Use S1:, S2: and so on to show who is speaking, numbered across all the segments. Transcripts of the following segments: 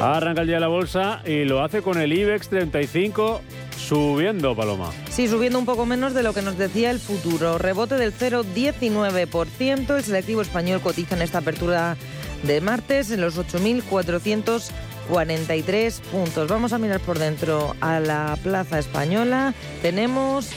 S1: Arranca el día la bolsa y lo hace con el IBEX 35 subiendo, Paloma.
S2: Sí, subiendo un poco menos de lo que nos decía el futuro. Rebote del 0,19%. El selectivo español cotiza en esta apertura de martes en los 8.443 puntos. Vamos a mirar por dentro a la plaza española. Tenemos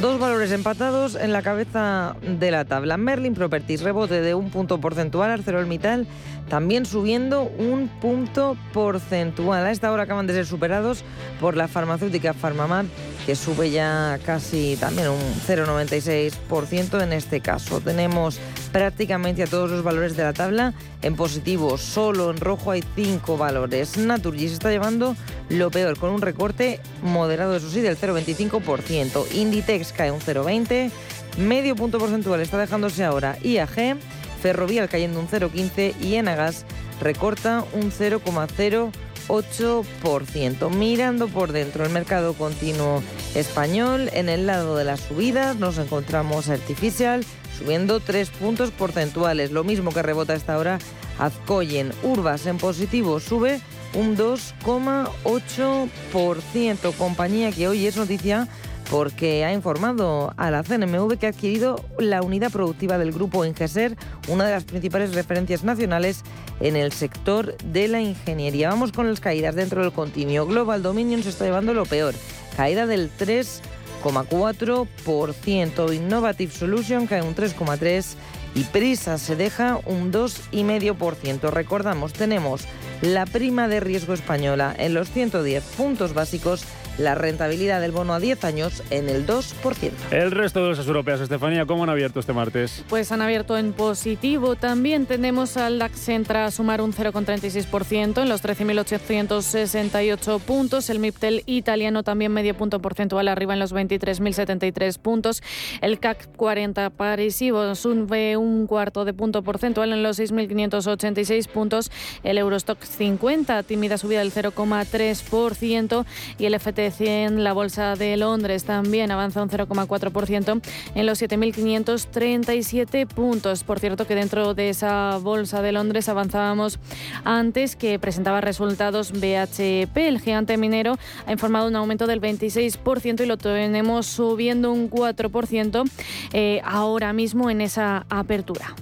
S2: Dos valores empatados en la cabeza de la tabla. Merlin Properties, rebote de un punto porcentual. ArcelorMittal también subiendo un punto porcentual. A esta hora acaban de ser superados por la farmacéutica Farmamar, que sube ya casi también un 0,96% en este caso. Tenemos prácticamente a todos los valores de la tabla en positivo. Solo en rojo hay cinco valores. Naturgy está llevando lo peor, con un recorte moderado, eso sí, del 0,25%. Inditex cae un 0,20%. Medio punto porcentual está dejándose ahora IAG. Ferrovial cayendo un 0,15% y Enagas recorta un 0,08%. Mirando por dentro el mercado continuo español, en el lado de las subidas nos encontramos Artificial subiendo 3 puntos porcentuales, lo mismo que rebota esta hora Azcoyen. Urbas en positivo sube un 2,8%, compañía que hoy es noticia porque ha informado a la CNMV que ha adquirido la unidad productiva del grupo Ingeser, una de las principales referencias nacionales en el sector de la ingeniería. Vamos con las caídas dentro del continuo. Global Dominion se está llevando lo peor, caída del 3,4%. Innovative Solution cae un 3,3% y Prisa se deja un 2,5%. Recordamos, tenemos la prima de riesgo española en los 110 puntos básicos la rentabilidad del bono a 10 años en el 2%.
S1: El resto de bolsas europeas, Estefanía, ¿cómo han abierto este martes?
S3: Pues han abierto en positivo. También tenemos al DAX entra a sumar un 0,36% en los 13.868 puntos. El MIPTEL italiano también medio punto porcentual arriba en los 23.073 puntos. El CAC 40 parisivo sube un cuarto de punto porcentual en los 6.586 puntos. El Eurostock 50, tímida subida del 0,3% y el FT 100, la bolsa de Londres también avanza un 0,4% en los 7.537 puntos. Por cierto que dentro de esa bolsa de Londres avanzábamos antes que presentaba resultados BHP. El gigante minero ha informado un aumento del 26% y lo tenemos subiendo un 4% eh, ahora mismo en esa apertura.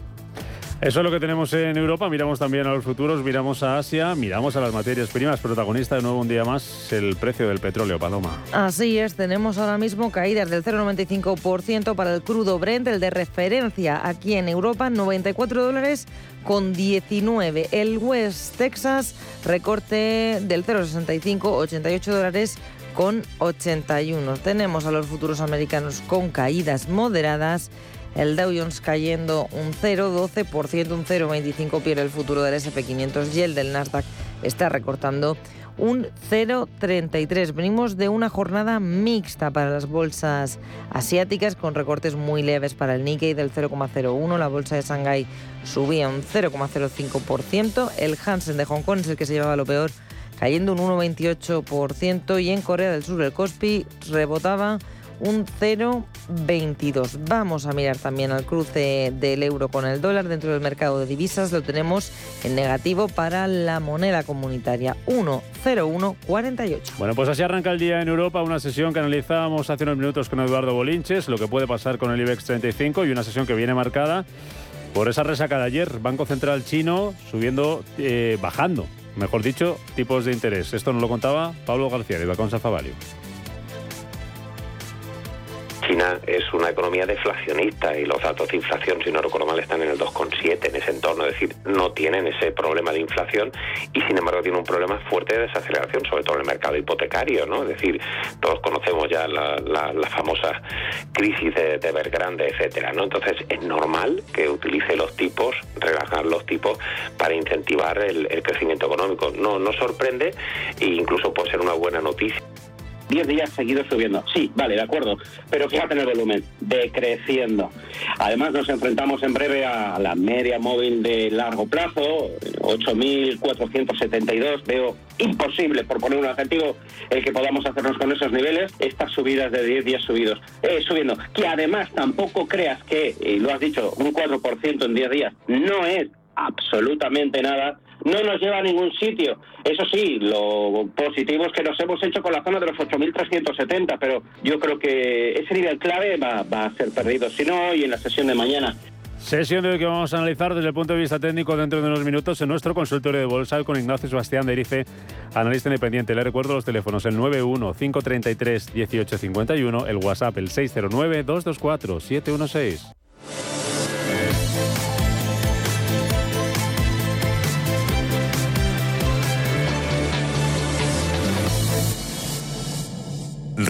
S1: Eso es lo que tenemos en Europa. Miramos también a los futuros, miramos a Asia, miramos a las materias primas. Protagonista de nuevo un día más el precio del petróleo, Paloma.
S2: Así es, tenemos ahora mismo caídas del 0,95% para el crudo Brent, el de referencia aquí en Europa, 94 dólares con 19. El West Texas recorte del 0,65, 88 dólares con 81. Tenemos a los futuros americanos con caídas moderadas el Dow Jones cayendo un 0,12%, un 0,25% pierde el futuro del SP500 y el del Nasdaq está recortando un 0,33. Venimos de una jornada mixta para las bolsas asiáticas con recortes muy leves para el Nikkei del 0,01. La bolsa de Shanghái subía un 0,05%. El Hansen de Hong Kong es el que se llevaba lo peor, cayendo un 1,28%. Y en Corea del Sur el Kospi rebotaba un 0,22. Vamos a mirar también al cruce del euro con el dólar dentro del mercado de divisas. Lo tenemos en negativo para la moneda comunitaria, 1,0148.
S1: Bueno, pues así arranca el día en Europa, una sesión que analizábamos hace unos minutos con Eduardo Bolinches, lo que puede pasar con el IBEX 35 y una sesión que viene marcada por esa resaca de ayer. Banco Central chino subiendo, eh, bajando, mejor dicho, tipos de interés. Esto nos lo contaba Pablo García de Vaconsa Favalio.
S4: China es una economía deflacionista y los datos de inflación, si no recuerdo mal, están en el 2,7 en ese entorno, es decir, no tienen ese problema de inflación y sin embargo tiene un problema fuerte de desaceleración, sobre todo en el mercado hipotecario, ¿no? Es decir, todos conocemos ya la, famosa crisis de, de Evergrande, etcétera, ¿no? Entonces es normal que utilice los tipos, relajar los tipos para incentivar el, el crecimiento económico. No, no sorprende e incluso puede ser una buena noticia.
S5: 10 días seguidos subiendo. Sí, vale, de acuerdo, pero fíjate en el volumen, decreciendo. Además nos enfrentamos en breve a la media móvil de largo plazo, 8.472. Veo imposible, por poner un adjetivo, el que podamos hacernos con esos niveles, estas subidas de 10 días subidos, eh, subiendo. Que además tampoco creas que, y lo has dicho, un 4% en 10 días no es absolutamente nada, no nos lleva a ningún sitio. Eso sí, lo positivo es que nos hemos hecho con la zona de los 8.370, pero yo creo que ese nivel clave va, a ser perdido, si no, hoy en la sesión de mañana.
S1: Sesión de hoy que vamos a analizar desde el punto de vista técnico dentro de unos minutos en nuestro consultorio de bolsa con Ignacio Sebastián de Erice, analista independiente. Le recuerdo los teléfonos, el 91-533-1851, el WhatsApp, el 609-224-716.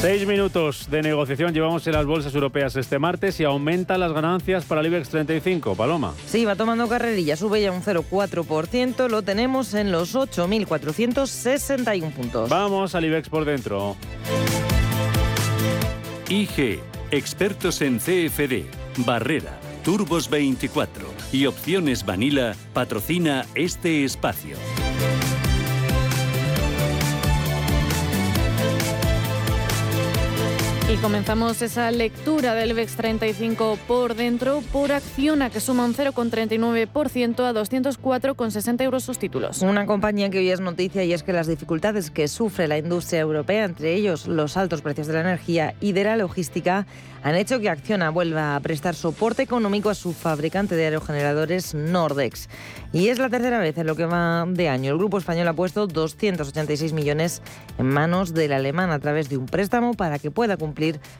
S1: Seis minutos de negociación llevamos en las bolsas europeas este martes y aumentan las ganancias para el IBEX 35. Paloma.
S2: Sí, va tomando carrerilla, sube ya un 0,4%, lo tenemos en los 8.461 puntos.
S1: Vamos al IBEX por dentro.
S6: IG, expertos en CFD, Barrera, Turbos 24 y Opciones Vanilla patrocina este espacio.
S3: Y comenzamos esa lectura del IBEX 35 por dentro por Acciona, que suma un 0,39% a 204,60 euros sus títulos.
S2: Una compañía que hoy es noticia y es que las dificultades que sufre la industria europea, entre ellos los altos precios de la energía y de la logística, han hecho que Acciona vuelva a prestar soporte económico a su fabricante de aerogeneradores Nordex. Y es la tercera vez en lo que va de año. El grupo español ha puesto 286 millones en manos del alemán a través de un préstamo para que pueda cumplir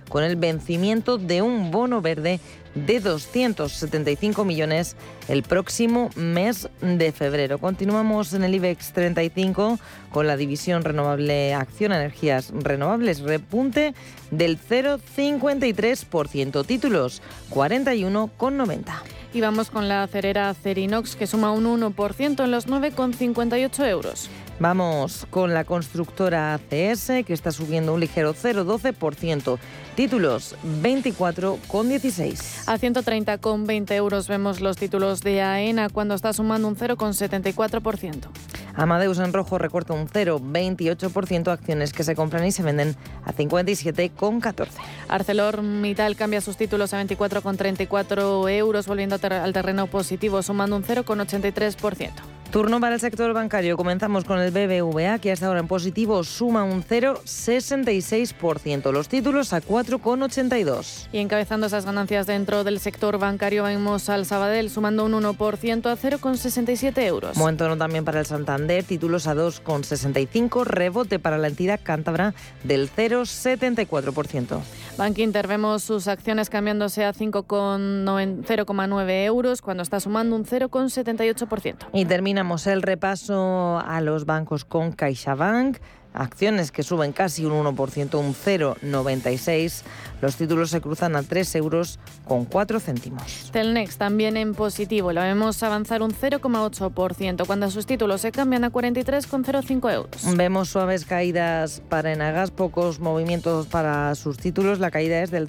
S2: con el vencimiento de un bono verde de 275 millones el próximo mes de febrero. Continuamos en el IBEX 35 con la división renovable Acción Energías Renovables, repunte del 0,53%, títulos 41,90.
S3: Y vamos con la cerera Cerinox que suma un 1% en los 9,58 euros.
S2: Vamos con la constructora ACS que está subiendo un ligero 0,12%. Títulos 24,16.
S3: A 130,20 euros vemos los títulos de AENA cuando está sumando un 0,74%.
S2: Amadeus en rojo recorta un 0,28%, acciones que se compran y se venden a 57,14.
S3: ArcelorMittal cambia sus títulos a 24,34 euros, volviendo al terreno positivo, sumando un 0,83%.
S2: Turno para el sector bancario. Comenzamos con el BBVA, que hasta ahora en positivo suma un 0,66%. Los títulos a 4,82.
S3: Y encabezando esas ganancias dentro del sector bancario, vemos al Sabadell sumando un 1% a 0,67 euros.
S2: Buen tono también para el Santander, títulos a 2,65. Rebote para la entidad cántabra del 0,74%.
S3: Bank Inter vemos sus acciones cambiándose a 0,9 euros cuando está sumando un 0,78%.
S2: Y terminamos el repaso a los bancos con CaixaBank acciones que suben casi un 1%, un 0,96. Los títulos se cruzan a 3 euros con 4 céntimos.
S3: Telnex también en positivo, lo vemos avanzar un 0,8% cuando sus títulos se cambian a 43,05 euros.
S2: Vemos suaves caídas para Enagas, pocos movimientos para sus títulos. La caída es del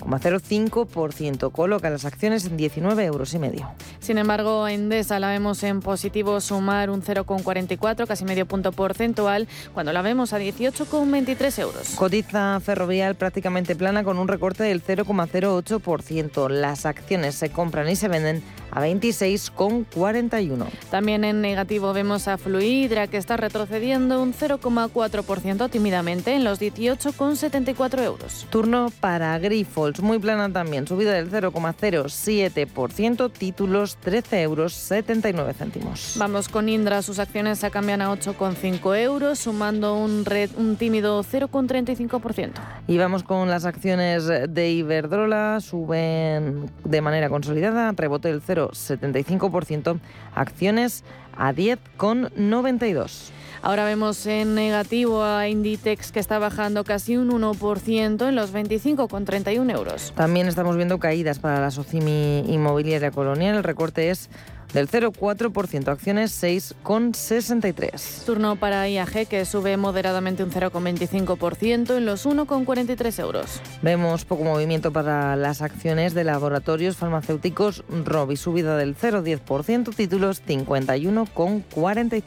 S2: 0,05%, coloca las acciones en 19 euros y medio.
S3: Sin embargo, Endesa la vemos en positivo sumar un 0,44, casi medio punto porcentual, cuando la vemos a 18,23 euros.
S2: Cotiza ferrovial prácticamente plana con un recorte del 0,08%. Las acciones se compran y se venden a 26,41.
S3: También en negativo vemos a Fluidra que está retrocediendo un 0,4% tímidamente en los 18,74 euros.
S2: Turno para Grifols, muy plana también, subida del 0,07%, títulos 13 euros 79 céntimos.
S3: Vamos con Indra, sus acciones se cambian a 8,5 euros, sumando un, un tímido 0,35%.
S2: Y vamos con las acciones de Iberdrola, suben de manera consolidada, rebote del 0,75%, acciones a 10,92.
S3: Ahora vemos en negativo a Inditex que está bajando casi un 1% en los 25,31 euros.
S2: También estamos viendo caídas para la Socimi Inmobiliaria Colonial. El recorte es del 0,4%, acciones 6,63.
S3: Turno para IAG que sube moderadamente un 0,25% en los 1,43 euros.
S2: Vemos poco movimiento para las acciones de laboratorios farmacéuticos Robi, subida del 0,10%, títulos 51,45.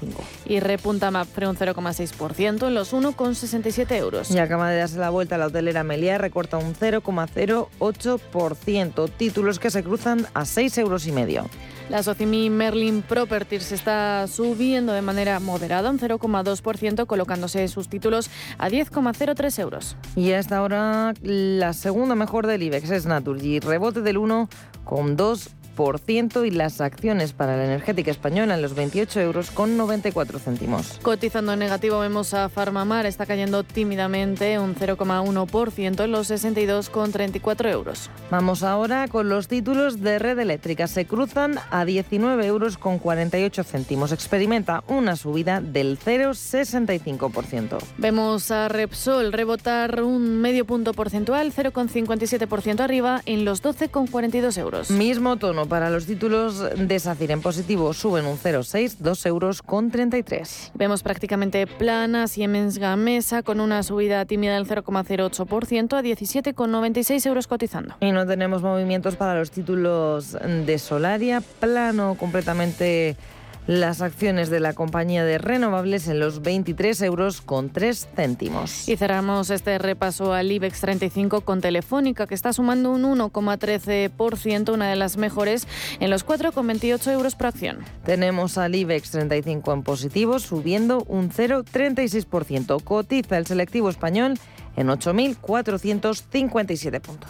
S3: Y repunta MAPFRE un 0,6% en los 1,67 euros.
S2: Y acaba de darse la vuelta a la hotelera Meliá, recorta un 0,08%, títulos que se cruzan a 6 euros y medio.
S3: La Socimi Merlin Properties está subiendo de manera moderada, un 0,2%, colocándose sus títulos a 10,03 euros.
S2: Y hasta ahora la segunda mejor del IBEX es Naturgy, rebote del 1,2% y las acciones para la energética española en los 28 euros con 94 céntimos.
S3: Cotizando en negativo vemos a Farmamar, está cayendo tímidamente un 0,1% en los 62,34 euros.
S2: Vamos ahora con los títulos de red eléctrica. Se cruzan a 19 euros con 48 céntimos. Experimenta una subida del 0,65%.
S3: Vemos a Repsol rebotar un medio punto porcentual, 0,57% arriba en los 12,42 euros.
S2: Mismo tono para los títulos de SACIR en positivo suben un 0,6, 2 euros con 33.
S3: Vemos prácticamente plana Siemens Gamesa con una subida tímida del 0,08% a 17,96 euros cotizando.
S2: Y no tenemos movimientos para los títulos de Solaria, plano completamente las acciones de la compañía de renovables en los 23 euros con 3 céntimos.
S3: Y cerramos este repaso al IBEX 35 con Telefónica, que está sumando un 1,13%, una de las mejores, en los 4,28 euros por acción.
S2: Tenemos al IBEX 35 en positivo, subiendo un 0,36%. Cotiza el selectivo español en 8.457 puntos.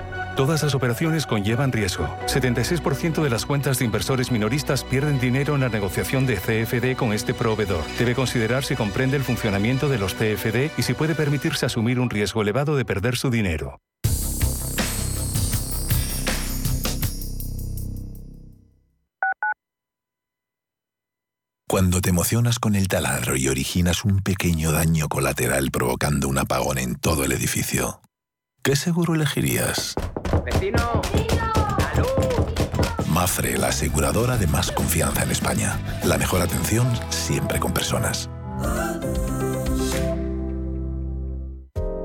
S7: Todas las operaciones conllevan riesgo. 76% de las cuentas de inversores minoristas pierden dinero en la negociación de CFD con este proveedor. Debe considerar si comprende el funcionamiento de los CFD y si puede permitirse asumir un riesgo elevado de perder su dinero.
S8: Cuando te emocionas con el taladro y originas un pequeño daño colateral provocando un apagón en todo el edificio, ¿qué seguro elegirías?
S9: ¡Vecino!
S8: Mafre, la aseguradora de más confianza en España. La mejor atención siempre con personas.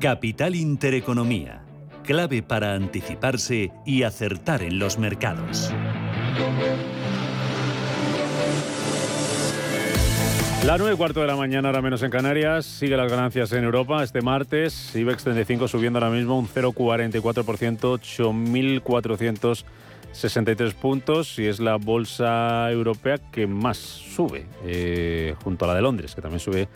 S6: Capital Intereconomía, clave para anticiparse y acertar en los mercados.
S1: La 9 y cuarto de la mañana, ahora menos en Canarias, sigue las ganancias en Europa. Este martes, IBEX 35 subiendo ahora mismo un 0,44%, 8.463 puntos y es la bolsa europea que más sube, eh, junto a la de Londres, que también sube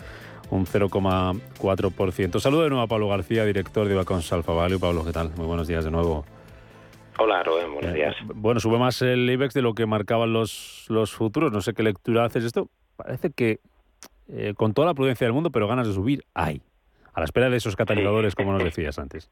S1: un 0,4%. Saludo de nuevo a Pablo García, director de Bacons Alfa Value. Pablo, ¿qué tal? Muy buenos días de nuevo.
S4: Hola, Rubén, buenos días.
S1: Bueno, sube más el IBEX de lo que marcaban los, los futuros. No sé qué lectura haces esto. Parece que eh, con toda la prudencia del mundo, pero ganas de subir hay. A la espera de esos catalizadores, como nos decías antes.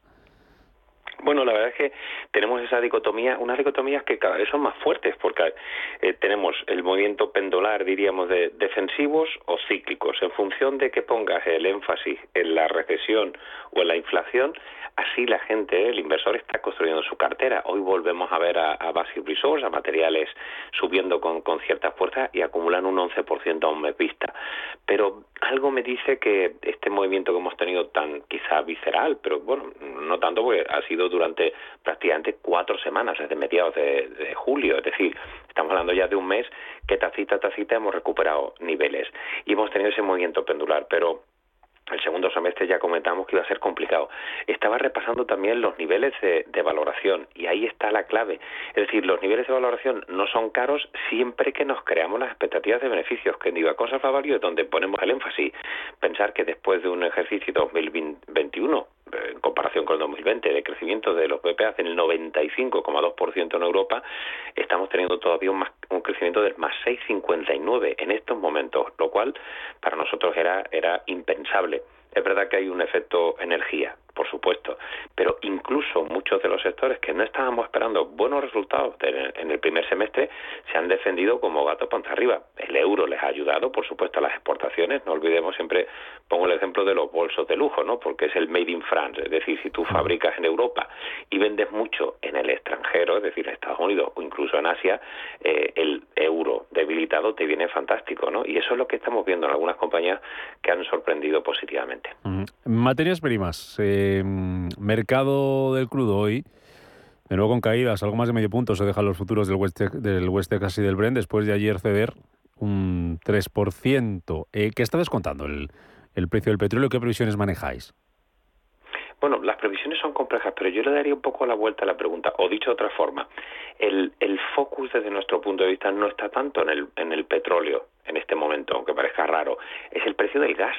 S4: Bueno, la verdad es que tenemos esa dicotomía, unas dicotomías que cada vez son más fuertes, porque eh, tenemos el movimiento pendular, diríamos, de defensivos o cíclicos. En función de que pongas el énfasis en la recesión o en la inflación, así la gente, el inversor, está construyendo su cartera. Hoy volvemos a ver a, a Basic Resource, a materiales subiendo con, con cierta fuerza y acumulan un 11% a un mes vista. Pero algo me dice que este movimiento que hemos tenido tan quizá visceral, pero bueno, no tanto porque ha sido durante prácticamente cuatro semanas, desde mediados de, de julio, es decir, estamos hablando ya de un mes que tacita a tacita hemos recuperado niveles y hemos tenido ese movimiento pendular, pero el segundo semestre ya comentamos que iba a ser complicado. Estaba repasando también los niveles de, valoración y ahí está la clave. Es decir, los niveles de valoración no son caros siempre que nos creamos las expectativas de beneficios, que en Divacons Alfa Value es donde ponemos el énfasis. Pensar que después de un ejercicio 2021 en comparación con el 2020, de crecimiento de los BPA en el 95,2% en Europa, estamos teniendo todavía un, más, un crecimiento del más 6,59 en estos momentos, lo cual para nosotros era, era impensable. Es verdad que hay un efecto energía, por supuesto, pero incluso muchos de los sectores que no estábamos esperando buenos resultados en el primer semestre se han defendido como gato panza arriba. El euro les ha ayudado, por supuesto, a las exportaciones. No olvidemos siempre, pongo el ejemplo de los bolsos de lujo, ¿no? Porque es el made in France. Es decir, si tú fabricas en Europa y vendes mucho en el extranjero, es decir, en Estados Unidos o incluso en Asia, eh, el euro debilitado te viene fantástico, ¿no? Y eso es lo que estamos viendo en algunas compañías que han sorprendido positivamente.
S1: Materias primas. Eh, mercado del crudo hoy. De nuevo con caídas, algo más de medio punto se dejan los futuros del West, del West y del Brent después de ayer ceder un 3%. Eh, ¿Qué está descontando el, el precio del petróleo? ¿Qué previsiones manejáis?
S4: Bueno, las previsiones son complejas, pero yo le daría un poco la vuelta a la pregunta, o dicho de otra forma, el, el focus desde nuestro punto de vista no está tanto en el, en el petróleo en este momento, aunque parezca raro, es el precio del gas.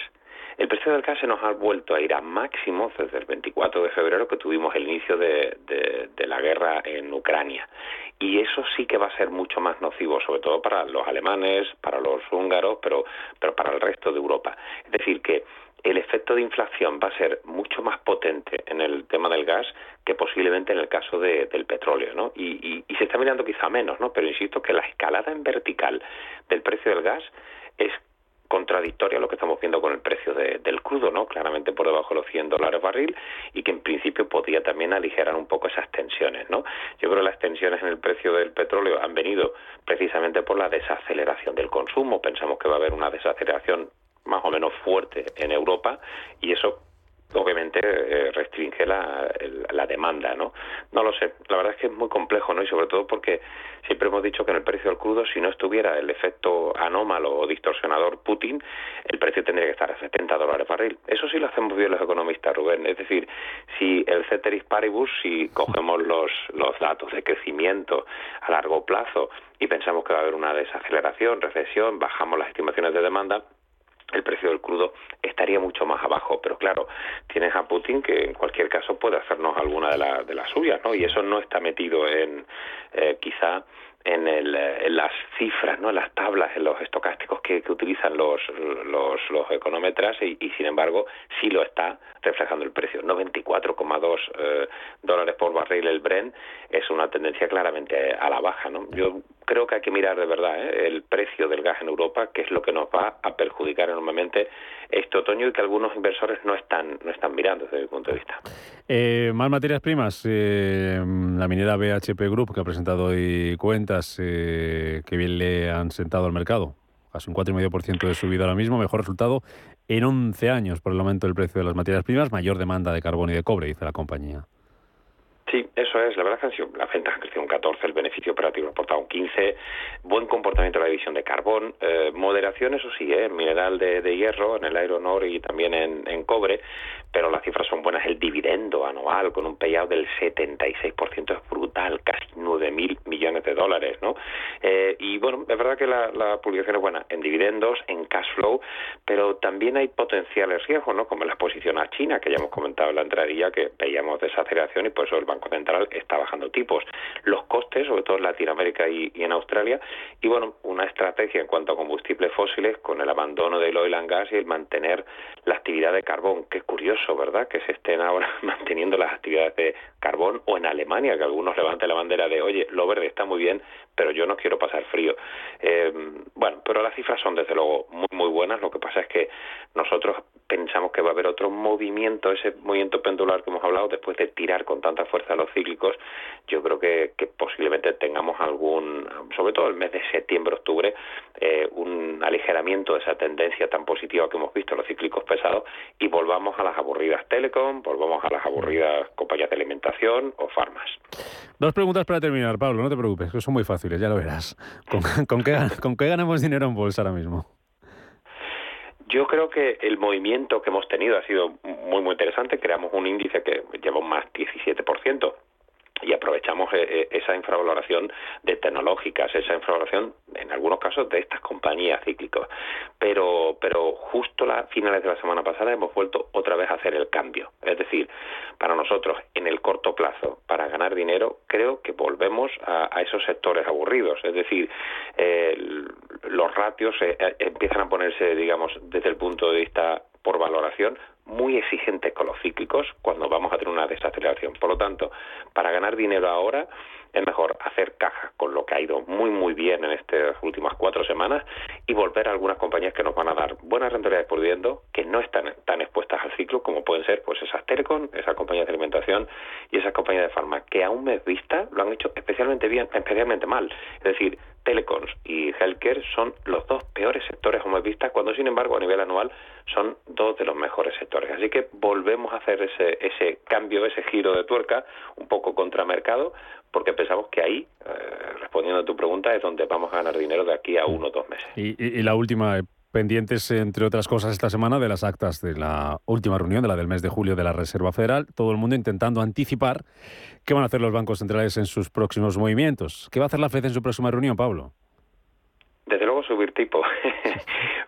S4: El precio del gas se nos ha vuelto a ir a máximos desde el 24 de febrero que tuvimos el inicio de, la guerra en Ucrania. Y eso sí que va a ser mucho más nocivo, sobre todo para los alemanes, para los húngaros, pero, pero para el resto de Europa. Es decir, que el efecto de inflación va a ser mucho más potente en el tema del gas que posiblemente en el caso de, del petróleo, ¿no? Y, y, se está mirando quizá menos, ¿no? Pero insisto que la escalada en vertical del precio del gas es contradictoria lo que estamos viendo con el precio de, del crudo, ¿no? Claramente por debajo de los 100 dólares barril y que en principio podría también aligerar un poco esas tensiones, ¿no? Yo creo que las tensiones en el precio del petróleo han venido precisamente por la desaceleración del consumo. Pensamos que va a haber una desaceleración más o menos fuerte en Europa y eso obviamente eh, restringe la, la, demanda, ¿no? No lo sé, la verdad es que es muy complejo, ¿no? Y sobre todo porque siempre hemos dicho que en el precio del crudo, si no estuviera el efecto anómalo o distorsionador Putin, el precio tendría que estar a 70 dólares barril. Eso sí lo hacemos bien los economistas, Rubén. Es decir, si el ceteris paribus, si cogemos los, los datos de crecimiento a largo plazo y pensamos que va a haber una desaceleración, recesión, bajamos las estimaciones de demanda, el precio del crudo estaría mucho más abajo. Pero claro, tienes a Putin que en cualquier caso puede hacernos alguna de, de las suyas, ¿no? Y eso no está metido en eh, quizá en, el, en, las cifras, ¿no? en las tablas, en los estocásticos que, utilizan los, los, los econometras y, sin embargo sí lo está reflejando el precio. 94,2 eh, dólares por barril el Brent es una tendencia claramente a la baja. ¿no? Yo creo que hay que mirar de verdad ¿eh? el precio del gas en Europa, que es lo que nos va a perjudicar enormemente este otoño y que algunos inversores no están, no están mirando desde mi punto de vista.
S1: Eh, más materias primas. Eh, la minera BHP Group, que ha presentado hoy cuentas que bien le han sentado al mercado. Casi un 4,5% de subida ahora mismo. Mejor resultado en 11 años por el aumento del precio de las materias primas. Mayor demanda de carbón y de cobre, dice la compañía.
S4: Sí, eso es. La verdad es que la venta ha crecido un 14, el beneficio operativo ha aportado un 15, buen comportamiento de la división de carbón, eh, moderación, eso sí, ¿eh? mineral de, hierro, en el iron ore y también en, cobre, pero las cifras son buenas. El dividendo anual con un payout del 76% es brutal, casi 9.000 millones de dólares, ¿no? Eh, y bueno, es verdad que la, la, publicación es buena en dividendos, en cash flow, pero también hay potenciales riesgos, ¿no? Como la exposición a China, que ya hemos comentado en la entradilla, que veíamos desaceleración y por eso el Banco Central está bajando tipos. Los costes, sobre todo en Latinoamérica y, en Australia, y bueno, una estrategia en cuanto a combustibles fósiles con el abandono del oil and gas y el mantener la actividad de carbón. Qué curioso, ¿verdad? Que se estén ahora manteniendo las actividades de carbón o en Alemania, que algunos levanten la bandera de, oye, lo verde está muy bien, pero yo no quiero pasar frío. Eh, bueno, pero las cifras son desde luego muy, muy buenas. Lo que pasa es que nosotros pensamos que va a haber otro movimiento, ese movimiento pendular que hemos hablado, después de tirar con tanta fuerza los cíclicos, yo creo que, posiblemente tengamos algún, sobre todo el mes de septiembre, octubre, eh, un aligeramiento de esa tendencia tan positiva que hemos visto en los cíclicos pesados y volvamos a las aburridas telecom, volvamos a las aburridas compañías de alimentación o farmas.
S1: Dos preguntas para terminar, Pablo, no te preocupes, que son muy fáciles, ya lo verás. ¿Con, qué, ¿Con qué ganamos dinero en bolsa ahora mismo?
S4: Yo creo que el movimiento que hemos tenido ha sido muy, muy interesante. Creamos un índice que lleva un más 17% y aprovechamos eh, eh, esa infravaloración de tecnológicas, esa infravaloración en algunos casos de estas compañías cíclicas. Pero, pero justo a finales de la semana pasada hemos vuelto otra vez a hacer el cambio. Es decir, para nosotros en el corto plazo, para ganar dinero, creo que volvemos a, esos sectores aburridos. Es decir, los ratios eh, empiezan a ponerse, digamos, desde el punto de vista por valoración muy exigente con los cíclicos cuando vamos a tener una desaceleración. Por lo tanto, para ganar dinero ahora es mejor hacer caja con lo que ha ido muy muy bien en estas últimas cuatro semanas y volver a algunas compañías que nos van a dar buenas rentabilidades por dividendo que no están tan expuestas al ciclo como pueden ser pues esas Telecom, esas compañías de alimentación y esas compañías de farma que a un mes vista lo han hecho especialmente bien, especialmente mal. Es decir, telecoms y healthcare son los dos peores sectores como vista, cuando sin embargo a nivel anual son dos de los mejores sectores. Así que volvemos a hacer ese, ese cambio, ese giro de tuerca, un poco contra mercado, porque pensamos que ahí, eh, respondiendo a tu pregunta, es donde vamos a ganar dinero de aquí a uno o dos meses.
S1: y la última, pendientes, entre otras cosas, esta semana de las actas de la última reunión, de la del mes de julio de la Reserva Federal. Todo el mundo intentando anticipar qué van a hacer los bancos centrales en sus próximos movimientos. ¿Qué va a hacer la FED en su próxima reunión, Pablo?
S4: Desde luego subir tipo.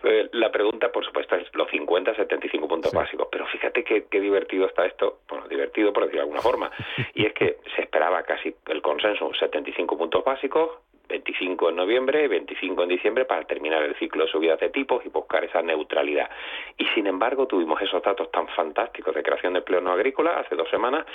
S4: Eh, la pregunta, por supuesto, es los 50, 75 puntos básicos. Pero fíjate qué, qué divertido está esto. Bueno, divertido por decirlo de alguna forma. Y es que se esperaba casi el consenso, 75 puntos básicos, 25 en noviembre, 25 en diciembre para terminar el ciclo de subidas de tipos y buscar esa neutralidad. Y sin embargo tuvimos esos datos tan fantásticos de creación de empleo no agrícola hace dos semanas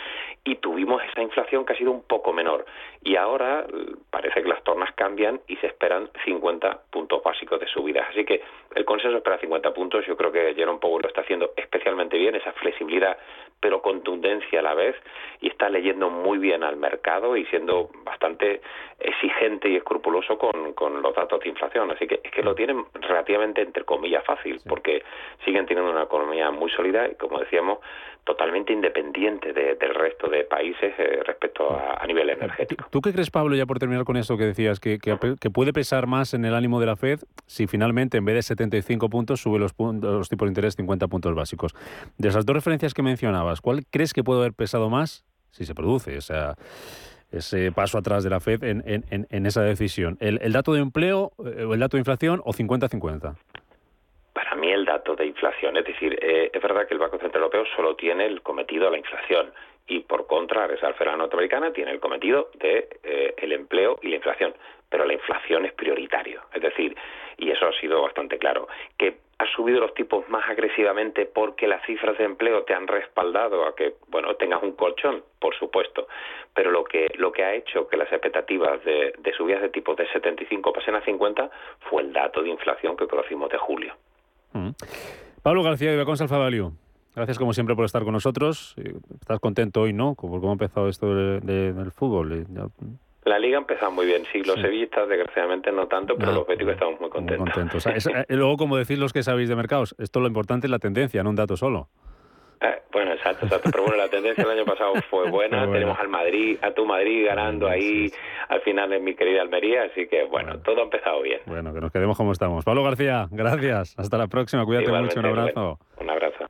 S4: y tuvimos esa inflación que ha sido un poco menor. Y ahora parece que las tornas cambian y se esperan 50 puntos puntos básicos de subidas. Así que el consenso espera 50 puntos. Yo creo que Jerome Powell lo está haciendo especialmente bien, esa flexibilidad pero contundencia a la vez y está leyendo muy bien al mercado y siendo bastante exigente y escrupuloso con, con los datos de inflación. Así que es que lo tienen relativamente, entre comillas, fácil, porque siguen teniendo una economía muy sólida y, como decíamos, totalmente independiente del resto de países eh, respecto a, nivel energético.
S1: ¿Tú qué crees, Pablo, ya por terminar con eso que decías, que, que, puede pesar más en el ánimo de la Fed si finalmente en vez de 75 puntos sube los, los tipos de interés 50 puntos básicos? De esas dos referencias que mencionabas, ¿cuál crees que puede haber pesado más si se produce ese paso atrás de la Fed en, en, en esa decisión? ¿El, ¿El, dato de empleo eh, el dato de inflación o 50-50?
S4: Para mí el dato de inflación, es decir, es verdad que el Banco Central Europeo solo tiene el cometido de la inflación y por contra la Reserva Norteamericana tiene el cometido de eh, el empleo y la inflación, pero la inflación es prioritario, es decir, y eso ha sido bastante claro, que ha subido los tipos más agresivamente porque las cifras de empleo te han respaldado a que, bueno, tengas un colchón, por supuesto, pero lo que lo que ha hecho que las expectativas de, subidas de tipos de 75 pasen a 50 fue el dato de inflación que conocimos de julio.
S1: Mm. Pablo García de Bacón Value. Gracias como siempre por estar con nosotros. Estás contento hoy, ¿no? Por cómo ha empezado esto del fútbol.
S4: La liga ha empezado muy bien. Sí, los sevillistas desgraciadamente no tanto, pero los béticos estamos muy contentos.
S1: Eh, luego, como decís los que sabéis de mercados, esto lo importante es la tendencia, no un dato solo.
S4: Eh, bueno, exacto, exacto. Pero bueno, la tendencia el año pasado fue buena. Tenemos al Madrid, a tu Madrid ganando ahí al final en mi querida Almería. Así que bueno, todo ha empezado bien.
S1: Bueno, que nos quedemos como estamos. Pablo García, gracias. Hasta la próxima. Cuídate mucho. Un abrazo.
S4: Un abrazo.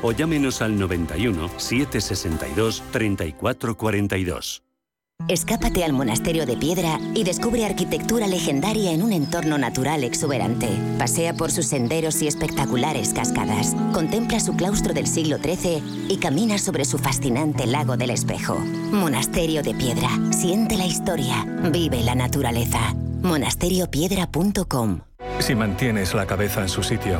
S6: o llámenos al 91 762 3442.
S10: Escápate al monasterio de piedra y descubre arquitectura legendaria en un entorno natural exuberante. Pasea por sus senderos y espectaculares cascadas. Contempla su claustro del siglo XIII y camina sobre su fascinante lago del espejo. Monasterio de piedra. Siente la historia. Vive la naturaleza. monasteriopiedra.com
S7: Si mantienes la cabeza en su sitio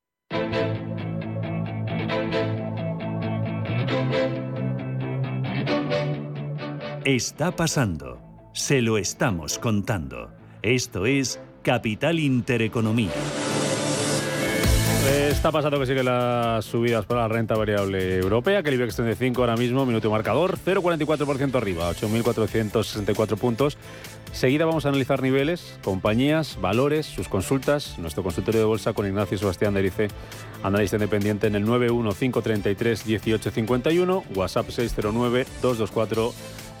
S6: Está pasando. Se lo estamos contando. Esto es Capital Intereconomía.
S1: Está pasando que sigue las subidas para la renta variable europea, que el IBEX 35 ahora mismo, minuto marcador, 0,44% arriba, 8.464 puntos. Seguida vamos a analizar niveles, compañías, valores, sus consultas. Nuestro consultorio de bolsa con Ignacio Sebastián Derice, analista independiente en el 915331851, WhatsApp 609 224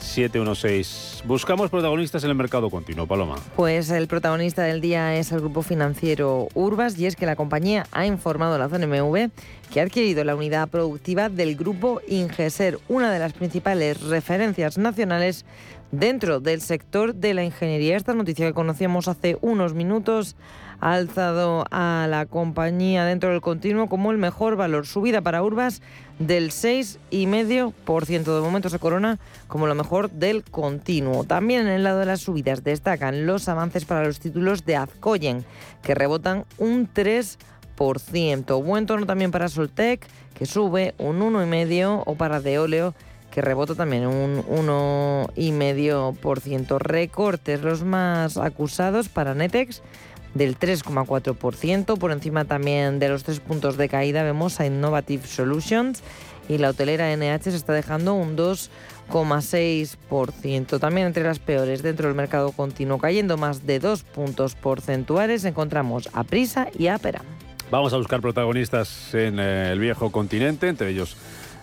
S1: 716. Buscamos protagonistas en el mercado continuo, Paloma.
S2: Pues el protagonista del día es el grupo financiero Urbas y es que la compañía ha informado a la CNMV que ha adquirido la unidad productiva del grupo Ingeser, una de las principales referencias nacionales dentro del sector de la ingeniería. Esta noticia que conocíamos hace unos minutos alzado a la compañía dentro del continuo como el mejor valor. Subida para Urbas del 6,5%. De momento se corona como lo mejor del continuo. También en el lado de las subidas destacan los avances para los títulos de Azcoyen, que rebotan un 3%. 1%. Buen tono también para Soltec, que sube un 1,5%, o para Deoleo, que rebota también un 1,5%. Recortes los más acusados para Netex del 3,4%. Por encima también de los tres puntos de caída vemos a Innovative Solutions y la hotelera NH se está dejando un 2,6%. También entre las peores dentro del mercado continuo cayendo más de dos puntos porcentuales encontramos a Prisa y a Pera.
S1: Vamos a buscar protagonistas en eh, el viejo continente, entre ellos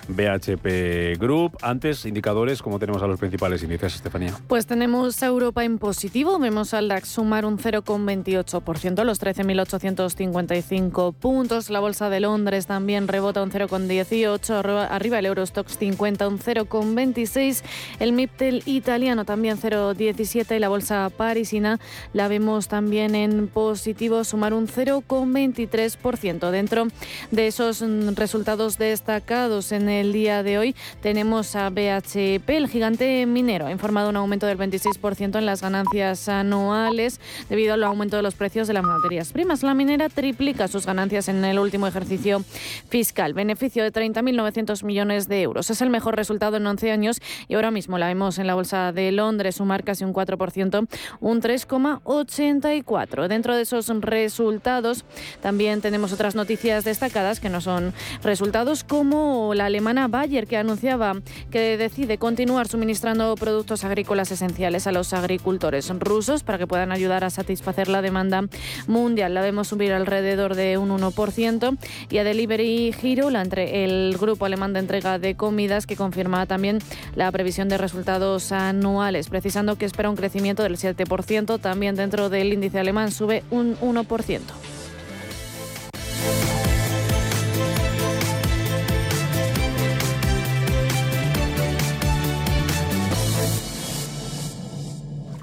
S1: BHP Group. Antes, indicadores, ¿cómo tenemos a los principales índices, Estefanía?
S3: Pues tenemos Europa en positivo, vemos al DAX sumar un 0,28%, los 13.855 puntos. La Bolsa de Londres también rebota un 0,18%, arriba el Eurostox 50 un 0,26%, el MIPTEL italiano también 0,17% y la Bolsa parisina la vemos también en positivo, sumar un 0,23%. Dentro de esos resultados destacados en el el día de hoy tenemos a BHP, el gigante minero, ha informado un aumento del 26% en las ganancias anuales debido al aumento de los precios de las materias primas. La minera triplica sus ganancias en el último ejercicio fiscal, beneficio de 30.900 millones de euros. Es el mejor resultado en 11 años y ahora mismo la vemos en la Bolsa de Londres sumar casi un 4%, un 3,84. Dentro de esos resultados también tenemos otras noticias destacadas que no son resultados como la alemana Bayer, que anunciaba que decide continuar suministrando productos agrícolas esenciales a los agricultores rusos para que puedan ayudar a satisfacer la demanda mundial. La vemos subir alrededor de un 1%. Y a Delivery Hero, la entre, el grupo alemán de entrega de comidas, que confirma también la previsión de resultados anuales, precisando que espera un crecimiento del 7%. También dentro del índice alemán sube un 1%.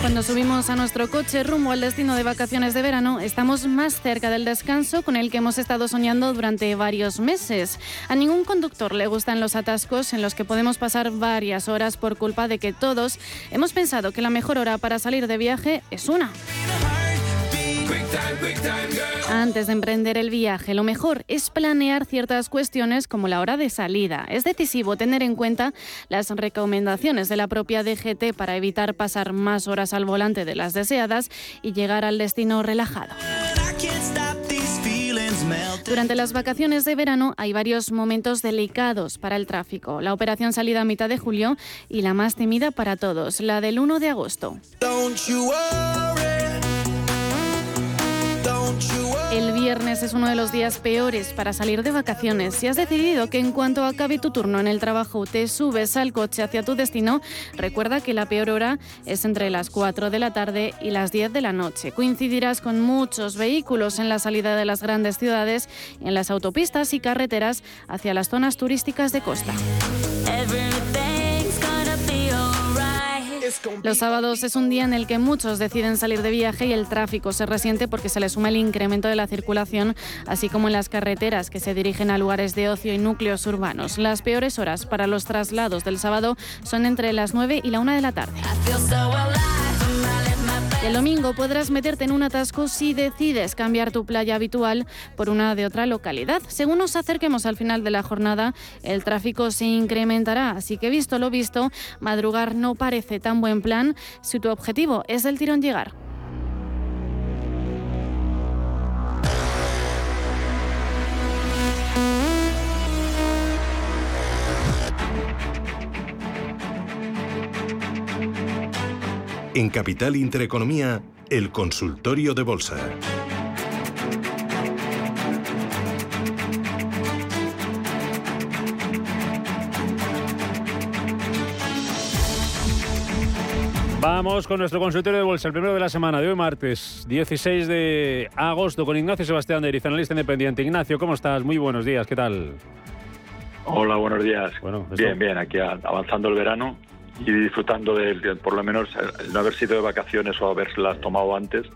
S3: Cuando subimos a nuestro coche rumbo al destino de vacaciones de verano, estamos más cerca del descanso con el que hemos estado soñando durante varios meses. A ningún conductor le gustan los atascos en los que podemos pasar varias horas por culpa de que todos hemos pensado que la mejor hora para salir de viaje es una. Antes de emprender el viaje, lo mejor es planear ciertas cuestiones como la hora de salida. Es decisivo tener en cuenta las recomendaciones de la propia DGT para evitar pasar más horas al volante de las deseadas y llegar al destino relajado. Durante las vacaciones de verano hay varios momentos delicados para el tráfico. La operación salida a mitad de julio y la más temida para todos, la del 1 de agosto.
S11: El viernes es uno de los días peores para salir de vacaciones. Si has decidido que en cuanto acabe tu turno en el trabajo te subes al coche hacia tu destino, recuerda que la peor hora es entre las 4 de la tarde y las 10 de la noche. Coincidirás con muchos vehículos en la salida de las grandes ciudades, en las autopistas y carreteras hacia las zonas turísticas de costa. Los sábados es un día en el que muchos deciden salir de viaje y el tráfico se resiente porque se le suma el incremento de la circulación, así como en las carreteras que se dirigen a lugares de ocio y núcleos urbanos. Las peores horas para los traslados del sábado son entre las 9 y la 1 de la tarde. El domingo podrás meterte en un atasco si decides cambiar tu playa habitual por una de otra localidad. Según nos acerquemos al final de la jornada, el tráfico se incrementará, así que visto lo visto, madrugar no parece tan buen plan si tu objetivo es el tirón llegar.
S7: En Capital Intereconomía, el consultorio de bolsa.
S1: Vamos con nuestro consultorio de bolsa, el primero de la semana de hoy martes, 16 de agosto, con Ignacio Sebastián de Iriz, analista independiente. Ignacio, ¿cómo estás? Muy buenos días, ¿qué tal?
S12: Hola, buenos días. Bueno, bien, bien, aquí avanzando el verano y disfrutando de, de, por lo menos el no haber sido de vacaciones o haberlas tomado antes.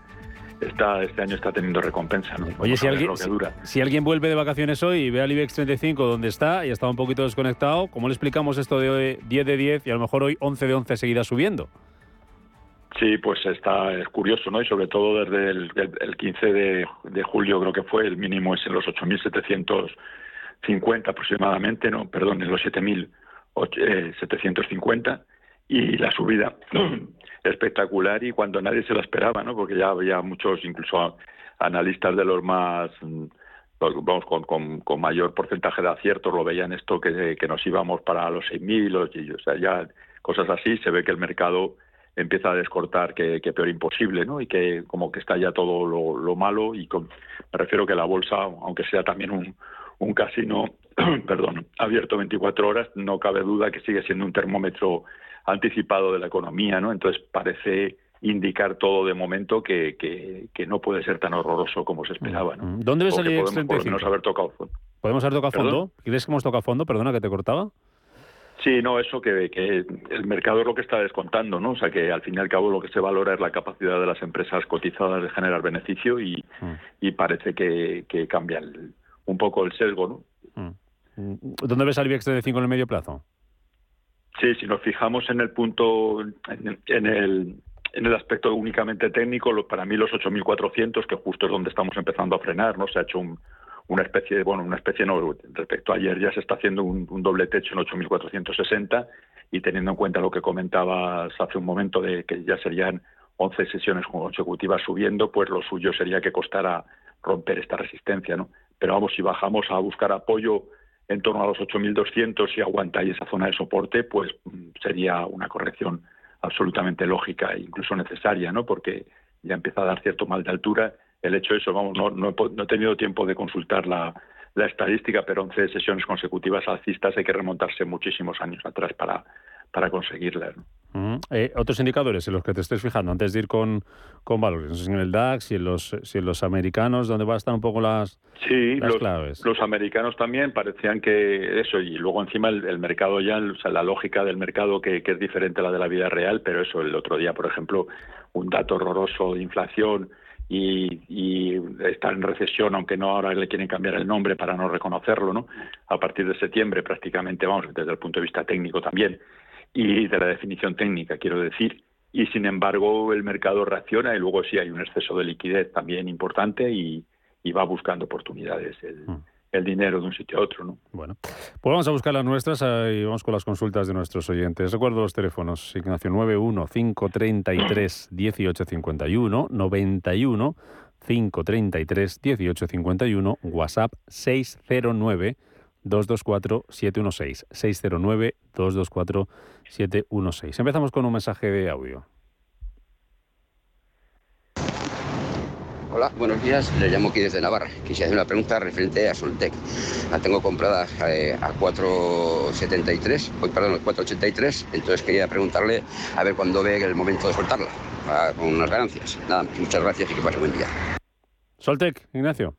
S12: Está, este año está teniendo recompensa. ¿no?
S1: Oye, si alguien, si, si alguien, vuelve de vacaciones hoy y ve al IBEX 35 donde está y está un poquito desconectado, ¿cómo le explicamos esto de hoy 10 de 10 y a lo mejor hoy 11 de 11 seguida subiendo?
S12: Sí, pues está es curioso, ¿no? Y sobre todo desde el, el 15 de, de, julio creo que fue, el mínimo es en los 8.750 aproximadamente, no, perdón, en los 7.750 y la subida espectacular y cuando nadie se la esperaba, ¿no? Porque ya había muchos, incluso analistas de los más vamos con, con, mayor porcentaje de aciertos lo veían esto que, que nos íbamos para los 6.000 o sea ya cosas así se ve que el mercado empieza a descortar que, peor imposible, ¿no? Y que como que está ya todo lo, lo malo y con, me refiero que la bolsa, aunque sea también un casino, perdón, abierto 24 horas, no cabe duda que sigue siendo un termómetro anticipado de la economía, ¿no? Entonces parece indicar todo de momento que, que, que no puede ser tan horroroso como se esperaba, ¿no?
S1: ¿Dónde ves el
S12: por lo menos haber tocado fondo.
S1: ¿Podemos haber tocado fondo? ¿Crees que hemos tocado fondo? Perdona que te cortaba.
S12: Sí, no, eso que, que, el mercado es lo que está descontando, ¿no? O sea, que al fin y al cabo lo que se valora es la capacidad de las empresas cotizadas de generar beneficio y, mm. y parece que, que cambia el, un poco el sesgo, ¿no?
S1: Mm. ¿Dónde ves al IBEX 35 en el medio plazo?
S12: Sí, si nos fijamos en el punto, en, en el, en el aspecto únicamente técnico, para mí los 8.400, que justo es donde estamos empezando a frenar, ¿no? Se ha hecho un, una especie bueno, una especie no, respecto a ayer ya se está haciendo un, un doble techo en 8.460 y teniendo en cuenta lo que comentabas hace un momento de que ya serían 11 sesiones consecutivas subiendo, pues lo suyo sería que costara romper esta resistencia, ¿no? Pero vamos, si bajamos a buscar apoyo en torno a los 8.200 y aguanta ahí esa zona de soporte, pues sería una corrección absolutamente lógica e incluso necesaria, ¿no? Porque ya empieza a dar cierto mal de altura el hecho de eso, vamos, no, no, no he tenido tiempo de consultar la, la, estadística, pero 11 sesiones consecutivas alcistas hay que remontarse muchísimos años atrás para, para conseguirla. ¿no?
S1: Uh -huh. eh, otros indicadores en los que te estés fijando antes de ir con, con valores, en el DAX y en los, si en los americanos, donde van a estar un poco las,
S12: sí,
S1: las
S12: los,
S1: claves.
S12: Los americanos también parecían que eso, y luego encima el, el mercado ya, o sea, la lógica del mercado que, que es diferente a la de la vida real, pero eso, el otro día, por ejemplo, un dato horroroso de inflación y, y, está en recesión, aunque no ahora le quieren cambiar el nombre para no reconocerlo, ¿no? A partir de septiembre prácticamente, vamos, desde el punto de vista técnico también, y de la definición técnica, quiero decir, y sin embargo el mercado reacciona y luego sí hay un exceso de liquidez también importante y, y va buscando oportunidades el, mm. el, dinero de un sitio a otro. ¿no?
S1: Bueno, pues vamos a buscar las nuestras y vamos con las consultas de nuestros oyentes. Recuerdo los teléfonos, Ignacio 91 533 1851 91 533 1851 WhatsApp 609 224-716. 609-224-716. Empezamos con un mensaje de audio.
S13: Hola, buenos días. Le llamo aquí desde Navarra. Quisiera hacer una pregunta referente a Soltec. La tengo comprada eh, a 4,73, hoy perdón, 4,83. Entonces quería preguntarle a ver cuándo ve el momento de soltarla, con unas ganancias. Nada, muchas gracias y que pase buen día.
S1: Soltec, Ignacio.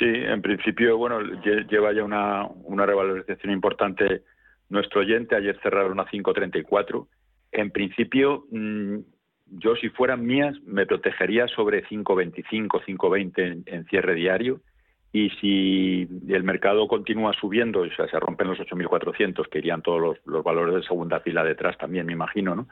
S12: Sí, en principio, bueno, lle- lleva ya una, una revalorización importante nuestro oyente. Ayer cerraron a 5.34. En principio, mm, yo si fueran mías, me protegería sobre 5.25, 5.20 en, en cierre diario. Y si el mercado continúa subiendo, o sea, se rompen los 8.400, que irían todos los, los valores de segunda fila detrás también, me imagino, ¿no?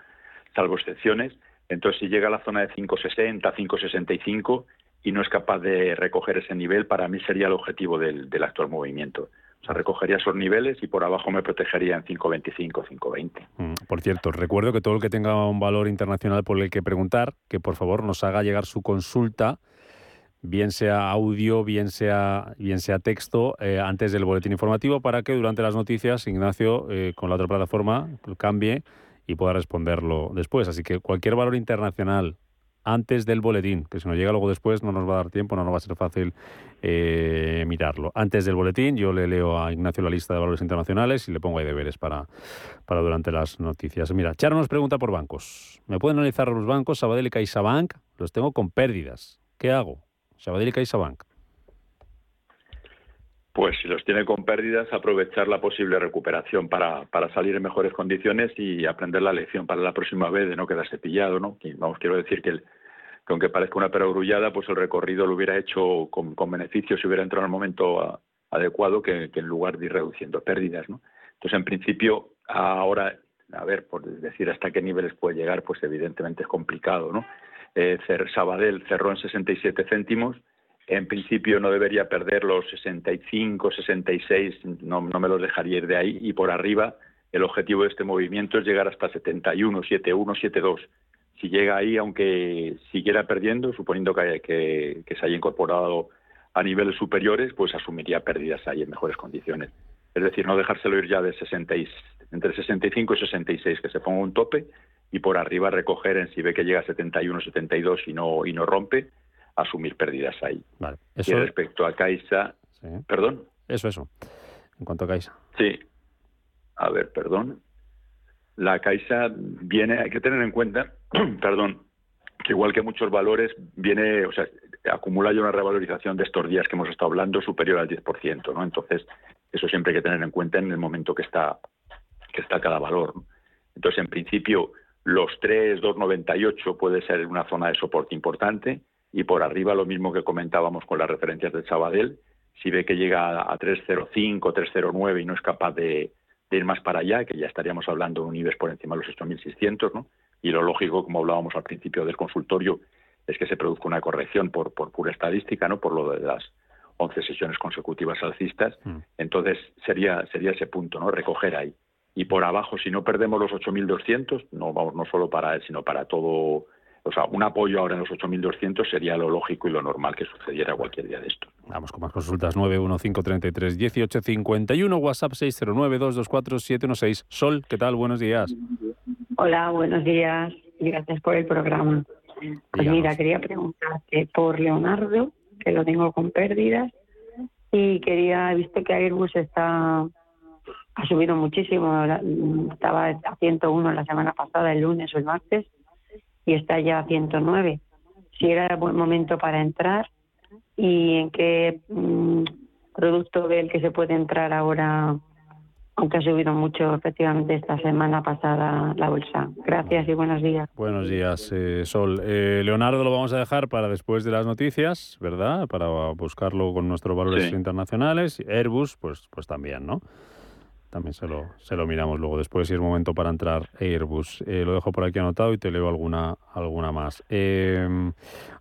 S12: Salvo excepciones. Entonces, si llega a la zona de 5.60, 5.65 y no es capaz de recoger ese nivel, para mí sería el objetivo del, actual movimiento. O sea, recogería esos niveles y por abajo me protegería en 5.25, 5.20.
S1: Mm, Por cierto, recuerdo que todo el que tenga un valor internacional por el que preguntar, que por favor nos haga llegar su consulta, bien sea audio, bien sea, bien sea texto, eh, antes del boletín informativo, para que durante las noticias Ignacio, eh, con la otra plataforma, cambie y pueda responderlo después. Así que cualquier valor internacional antes del boletín, que si nos llega luego después no nos va a dar tiempo, no nos va a ser fácil eh, mirarlo. Antes del boletín yo le leo a Ignacio la lista de valores internacionales y le pongo ahí deberes para, para durante las noticias. Mira, Charo nos pregunta por bancos. ¿Me pueden analizar los bancos Sabadell y CaixaBank? Los tengo con pérdidas. ¿Qué hago? Sabadell y CaixaBank.
S12: Pues si los tiene con pérdidas, aprovechar la posible recuperación para, para salir en mejores condiciones y aprender la lección para la próxima vez de no quedarse pillado, ¿no? Vamos, quiero decir que, el- que aunque parezca una perogrullada, pues el recorrido lo hubiera hecho con, con beneficio si hubiera entrado en el momento adecuado que, en lugar de ir reduciendo pérdidas. Entonces, en principio, ahora, a ver, por decir hasta qué niveles puede llegar, pues evidentemente es complicado, ¿no? Eh, Sabadell cerró en 67 céntimos, en principio no debería perder los 65, 66, no, no me los dejaría ir de ahí. Y por arriba, el objetivo de este movimiento es llegar hasta 71, 71, 72. Si llega ahí, aunque siguiera perdiendo, suponiendo que, que- que se haya incorporado a niveles superiores, pues asumiría pérdidas ahí en mejores condiciones. Es decir, no dejárselo ir ya de 60 y- entre 65 y 66, que se ponga un tope y por arriba recoger en si ve que llega a 71, 72 y no, y no rompe, asumir pérdidas ahí.
S1: Vale.
S12: Y respecto a Caixa, perdón,
S1: eso, eso. En cuanto a Caixa.
S12: sí, a ver, perdón, la Caixa viene, hay que tener en cuenta, perdón, que igual que muchos valores, viene, o sea, acumula ya una revalorización de estos días que hemos estado hablando superior al 10%, ¿no? Entonces, eso siempre hay que tener en cuenta en el momento que está, que está cada valor. ¿no? Entonces, en principio, los 3, 2,98 puede ser una zona de soporte importante y por arriba lo mismo que comentábamos con las referencias del Sabadell, si ve que llega a 3,05, 3,09 y no es capaz de, de ir más para allá, que ya estaríamos hablando de un IBEX por encima de los 8.600, ¿no? Y lo lógico, como hablábamos al principio del consultorio, es que se produzca una corrección por, por pura estadística, ¿no? Por lo de las 11 sesiones consecutivas alcistas. Entonces sería sería ese punto, ¿no? Recoger ahí. Y por abajo, si no perdemos los 8.200, no vamos no solo para él, sino para todo, o sea, un apoyo ahora en los 8.200 sería lo lógico y lo normal que sucediera cualquier día de esto.
S1: Vamos con más consultas. 915331851, WhatsApp 609224716. Sol, ¿qué tal? Buenos días.
S14: Hola, buenos días y gracias por el programa. Pues mira, quería preguntarte por Leonardo, que lo tengo con pérdidas, y quería, he visto que Airbus está ha subido muchísimo, estaba a 101 la semana pasada, el lunes o el martes, y está ya a 109. Si era buen momento para entrar y en qué mm, producto ve el que se puede entrar ahora aunque ha subido mucho efectivamente esta semana pasada la bolsa. Gracias y buenos días.
S1: Buenos días, eh, Sol. Eh, Leonardo lo vamos a dejar para después de las noticias, ¿verdad? Para buscarlo con nuestros valores
S12: Sí.
S1: internacionales. Airbus, pues, pues también, ¿no? También se lo, se lo miramos luego después si es momento para entrar Airbus. Eh, lo dejo por aquí anotado y te leo alguna, alguna más. Eh,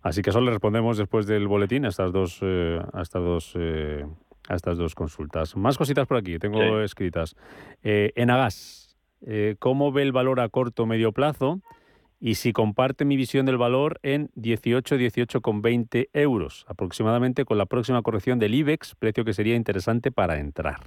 S1: así que Sol le respondemos después del boletín a estas dos, eh, a estas dos, eh, a estas dos consultas. Más cositas por aquí, tengo
S12: Sí.
S1: escritas. Eh, Enagas, eh, ¿cómo ve el valor a corto o medio plazo? Y si comparte mi visión del valor en 18, 18,20 euros, aproximadamente con la próxima corrección del IBEX, precio que sería interesante para entrar.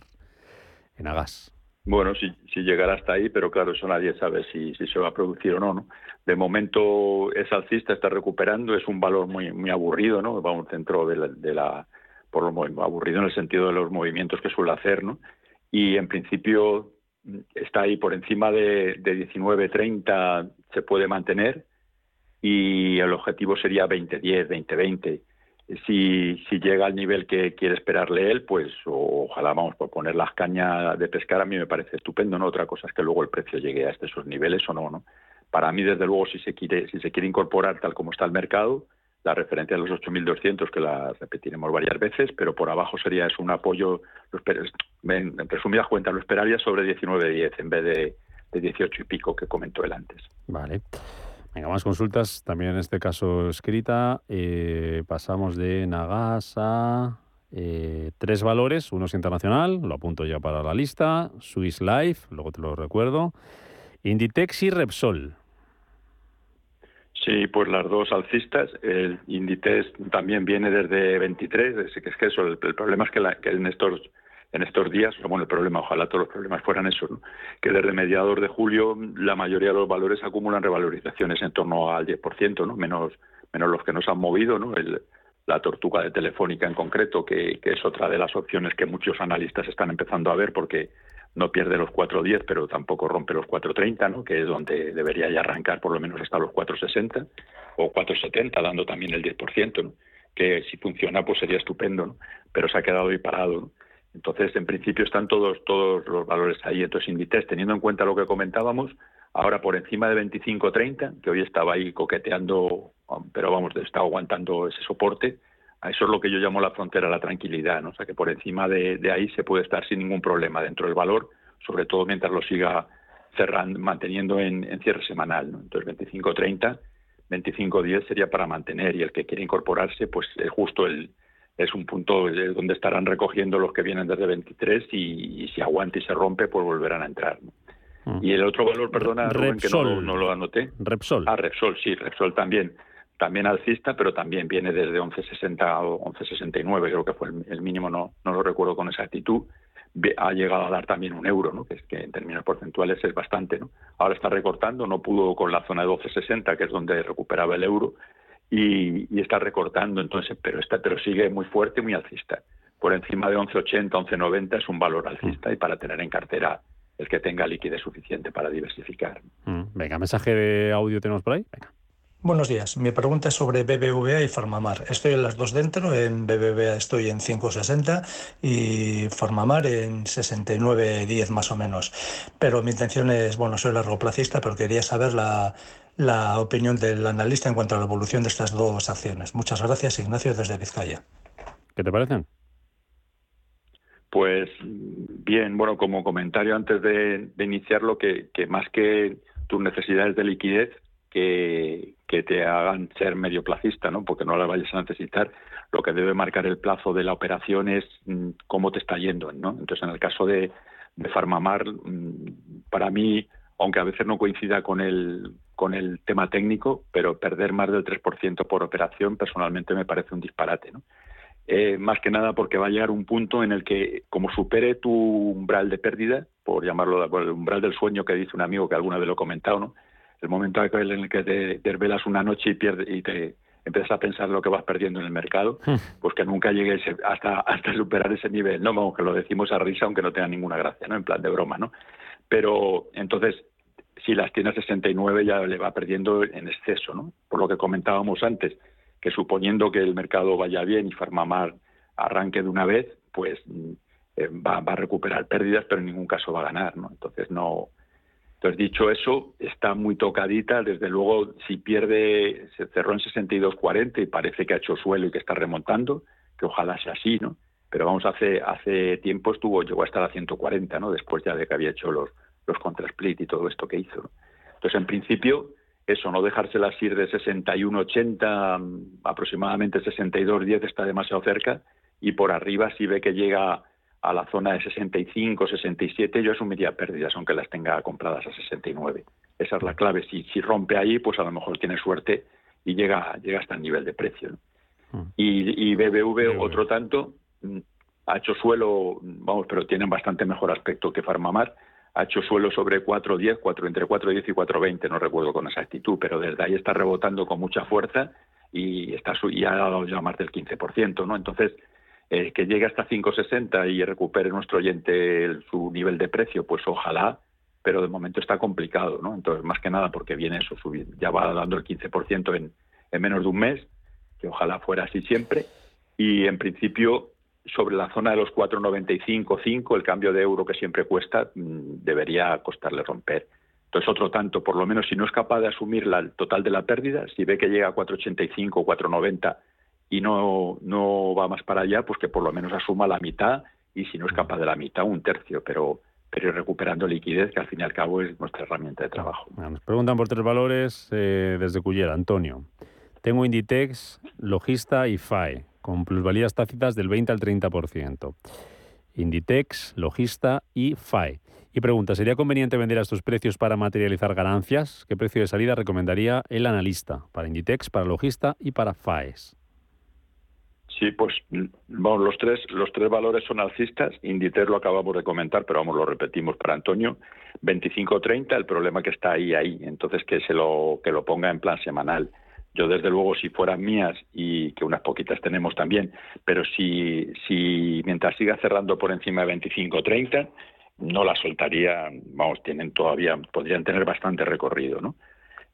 S1: Enagas.
S12: Bueno, si, llegara hasta ahí, pero claro, eso nadie sabe si, se va a producir o no, ¿no? De momento es alcista, está recuperando, es un valor muy muy aburrido, ¿no? Va a un centro de la, de la por lo aburrido en el sentido de los movimientos que suele hacer, ¿no? Y en principio está ahí por encima de, de 19.30 se puede mantener y el objetivo sería 20.10, 20.20 si, si llega al nivel que quiere esperarle él, pues ojalá vamos por poner las cañas de pescar, a mí me parece estupendo, ¿no? Otra cosa es que luego el precio llegue a esos niveles o no, ¿no? Para mí, desde luego, si se quiere, si se quiere incorporar tal como está el mercado, la referencia de los 8.200, que la repetiremos varias veces, pero por abajo sería eso, un apoyo, en resumidas cuentas, lo esperaría sobre 19.10 en vez de, de 18 y pico que comentó él antes.
S1: Vale. Venga, más consultas, también en este caso escrita. Eh, pasamos de Nagas a eh, tres valores. Uno es internacional, lo apunto ya para la lista. Swiss Life, luego te lo recuerdo. Inditex y Repsol.
S12: Sí, pues las dos alcistas. El Inditex también viene desde 23. Es que, es que eso, el, problema es que, la, que en estos en estos días, bueno, el problema, ojalá todos los problemas fueran esos, que desde mediados de julio la mayoría de los valores acumulan revalorizaciones en torno al 10%, ¿no? menos, menos los que nos han movido, ¿no? El, la tortuga de Telefónica en concreto, que, que, es otra de las opciones que muchos analistas están empezando a ver porque no pierde los 4.10, pero tampoco rompe los 4.30, ¿no? que es donde debería ya arrancar por lo menos hasta los 4.60 o 4.70, dando también el 10%, ¿no? que si funciona pues sería estupendo, ¿no? pero se ha quedado ahí parado. ¿no? Entonces, en principio están todos todos los valores ahí. Entonces, Inditex, teniendo en cuenta lo que comentábamos, ahora por encima de 25-30, que hoy estaba ahí coqueteando, pero vamos, está aguantando ese soporte, a eso es lo que yo llamo la frontera la tranquilidad, ¿no? O sea, que por encima de, ahí se puede estar sin ningún problema dentro del valor, sobre todo mientras lo siga cerrando, manteniendo en, cierre semanal, ¿no? Entonces, 25-30, 25-10 sería para mantener y el que quiere incorporarse, pues es justo el, es un punto donde estarán recogiendo los que vienen desde 23 y, si aguanta y se rompe, pues volverán a entrar. Mm. Y el otro valor, perdona, Rubén, que no, lo anoté.
S1: Repsol.
S12: Ah, Repsol, sí, Repsol también. También alcista, pero también viene desde 11.60 o 11.69, creo que fue el, mínimo, no, no lo recuerdo con exactitud. Ha llegado a dar también un euro, ¿no? que es que en términos porcentuales es bastante. ¿no? Ahora está recortando, no pudo con la zona de 12.60, que es donde recuperaba el euro, y, está recortando, entonces, pero está, pero sigue muy fuerte, muy alcista. Por encima de 11.80, 11.90 es un valor alcista y para tener en cartera el que tenga liquidez suficiente para diversificar.
S1: Mm, venga, mensaje de audio tenemos por ahí. Venga.
S15: Buenos días. Mi pregunta es sobre BBVA y Farmamar. Estoy en las dos dentro. En BBVA estoy en 5,60 y Farmamar en 69,10 más o menos. Pero mi intención es, bueno, soy largo placista, pero quería saber la, la opinión del analista en cuanto a la evolución de estas dos acciones. Muchas gracias, Ignacio, desde Vizcaya.
S1: ¿Qué te parecen?
S12: Pues bien, bueno, como comentario antes de, iniciarlo, que, que, más que tus necesidades de liquidez, que, te hagan ser medio placista, ¿no? porque no las vayas a necesitar, lo que debe marcar el plazo de la operación es mm, cómo te está yendo. ¿no? Entonces, en el caso de, de Farmamar, mm, para mí, aunque a veces no coincida con el, con el tema técnico, pero perder más del 3% por operación personalmente me parece un disparate. ¿no? Eh, más que nada porque va a llegar un punto en el que, como supere tu umbral de pérdida, por llamarlo el umbral del sueño que dice un amigo que alguna vez lo he comentado, ¿no? El momento en el que te desvelas una noche y, pierde, y te empiezas a pensar lo que vas perdiendo en el mercado, hmm. pues que nunca llegues hasta, hasta superar ese nivel, ¿no? Aunque lo decimos a risa, aunque no tenga ninguna gracia, ¿no? En plan de broma, ¿no? Pero entonces si las tiene a 69 ya le va perdiendo en exceso, ¿no? Por lo que comentábamos antes, que suponiendo que el mercado vaya bien y Farmamar arranque de una vez, pues eh, va, a recuperar pérdidas, pero en ningún caso va a ganar, ¿no? Entonces no. Entonces dicho eso, está muy tocadita. Desde luego, si pierde, se cerró en 62.40 y parece que ha hecho suelo y que está remontando, que ojalá sea así, ¿no? Pero vamos, hace hace tiempo estuvo llegó a estar a 140, ¿no? Después ya de que había hecho los los contra split y todo esto que hizo. Entonces, en principio, eso, no dejárselas ir de 61-80, mm, aproximadamente 62-10 está demasiado cerca, y por arriba, si ve que llega a la zona de 65, 67, yo asumiría pérdidas, aunque las tenga compradas a 69. Esa es la clave. Si, si rompe ahí, pues a lo mejor tiene suerte y llega, llega hasta el nivel de precio. Mm. Y, y BBV, otro tanto, mm, ha hecho suelo, vamos, pero tienen bastante mejor aspecto que Farmamar ha hecho suelo sobre 4.10, 4, entre 4.10 y 4.20, no recuerdo con exactitud, pero desde ahí está rebotando con mucha fuerza y, está, y ha dado ya más del 15%, ¿no? Entonces, que llegue hasta 5,60 y recupere nuestro oyente su nivel de precio, pues ojalá, pero de momento está complicado, ¿no? Entonces, más que nada porque viene eso, subir, ya va dando el 15% en, en menos de un mes, que ojalá fuera así siempre, y en principio sobre la zona de los 4,95, 5, el cambio de euro que siempre cuesta, mm, debería costarle romper. Entonces, otro tanto, por lo menos si no es capaz de asumir la, el total de la pérdida, si ve que llega a 4,85, 4,90 y no, no va más para allá, pues que por lo menos asuma la mitad y si no es capaz de la mitad, un tercio, pero, pero recuperando liquidez, que al fin y al cabo es nuestra herramienta de trabajo.
S1: Nos preguntan por tres valores eh, desde Cullera. Antonio, tengo Inditex, Logista y FAE, con plusvalías tácitas del 20 al 30%. Inditex, Logista y FAE. Y pregunta, ¿sería conveniente vender a estos precios para materializar ganancias? ¿Qué precio de salida recomendaría el analista para Inditex, para Logista y para FAES?
S12: Sí, pues vamos, los tres, los tres valores son alcistas. Inditex lo acabamos de comentar, pero vamos, lo repetimos para Antonio. 25-30, el problema que está ahí, ahí. Entonces que se lo, que lo ponga en plan semanal. Yo, desde luego, si fueran mías, y que unas poquitas tenemos también, pero si, si mientras siga cerrando por encima de 25-30, no la soltaría, vamos, tienen todavía, podrían tener bastante recorrido, ¿no?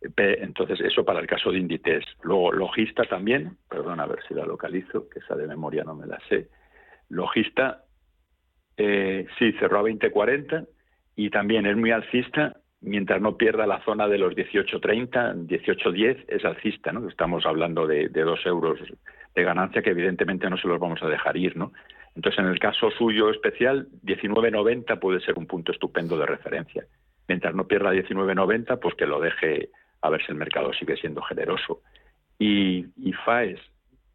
S12: Entonces, eso para el caso de Inditex. Luego, Logista también, perdón, a ver si la localizo, que esa de memoria no me la sé. Logista, eh, sí, cerró a 20.40 y también es muy alcista mientras no pierda la zona de los 18.30, 18.10, es alcista, ¿no? Estamos hablando de, de dos euros de ganancia que evidentemente no se los vamos a dejar ir, ¿no? Entonces, en el caso suyo especial, 19.90 puede ser un punto estupendo de referencia. Mientras no pierda 19.90, pues que lo deje a ver si el mercado sigue siendo generoso. Y, y FAES,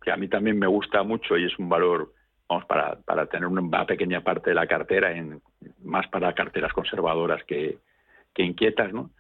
S12: que a mí también me gusta mucho y es un valor, vamos, para, para tener una pequeña parte de la cartera, en, más para carteras conservadoras que, que inquietas, ¿no?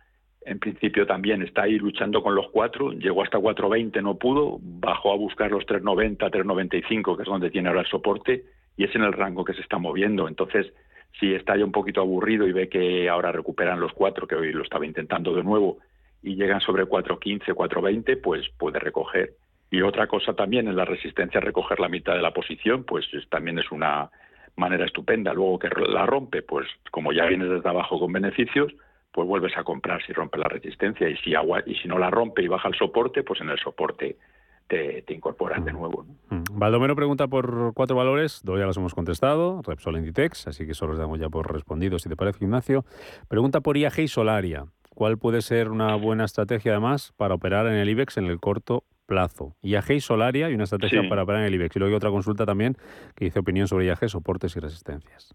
S12: En principio también está ahí luchando con los cuatro, llegó hasta 4.20, no pudo, bajó a buscar los 3.90, 3.95, que es donde tiene ahora el soporte, y es en el rango que se está moviendo. Entonces, si está ya un poquito aburrido y ve que ahora recuperan los cuatro, que hoy lo estaba intentando de nuevo, y llegan sobre 4.15, 4.20, pues puede recoger. Y otra cosa también en la resistencia a recoger la mitad de la posición, pues también es una manera estupenda. Luego que la rompe, pues como ya viene desde abajo con beneficios, pues vuelves a comprar si rompe la resistencia y si agua y si no la rompe y baja el soporte, pues en el soporte te, incorporas de nuevo.
S1: ¿no? Baldomero pregunta por cuatro valores, dos ya los hemos contestado, Repsol Inditex, así que solo los damos ya por respondidos, si te parece, Ignacio. Pregunta por IAG y Solaria. ¿Cuál puede ser una buena estrategia además para operar en el IBEX en el corto plazo? IAG y Solaria y una estrategia para operar en el IBEX. Y luego hay otra consulta también que dice opinión sobre IAG, soportes y resistencias.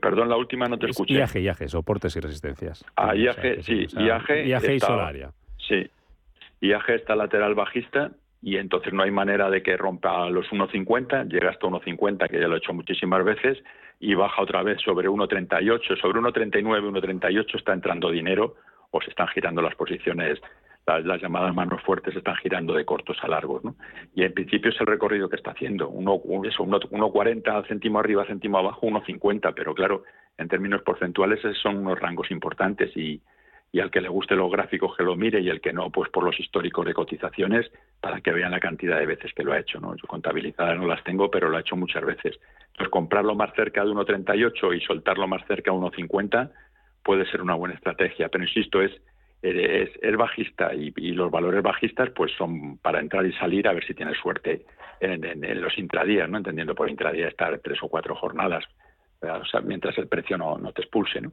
S12: Perdón, la última no te escuché.
S1: IAG, IAG, soportes y resistencias.
S12: Ah, IAG, sí, IAG.
S1: IAG y Solaria.
S12: Sí. IAG está lateral bajista y entonces no hay manera de que rompa los 1.50, llega hasta 1.50, que ya lo he hecho muchísimas veces, y baja otra vez sobre 1.38, sobre 1.39, 1.38 está entrando dinero o se están girando las posiciones las, llamadas manos fuertes están girando de cortos a largos. ¿no? Y en principio es el recorrido que está haciendo, 1,40 céntimo arriba, céntimo abajo, 1,50, pero claro, en términos porcentuales son unos rangos importantes y, y al que le guste los gráficos que lo mire y el que no, pues por los históricos de cotizaciones para que vean la cantidad de veces que lo ha hecho. ¿no? Yo contabilizadas no las tengo, pero lo ha hecho muchas veces. Entonces, comprarlo más cerca de 1,38 y soltarlo más cerca de 1,50 puede ser una buena estrategia, pero insisto, es es, bajista y, los valores bajistas pues son para entrar y salir a ver si tienes suerte en, los intradías, ¿no? entendiendo por intradía estar tres o cuatro jornadas, mientras el precio no, te expulse. ¿no?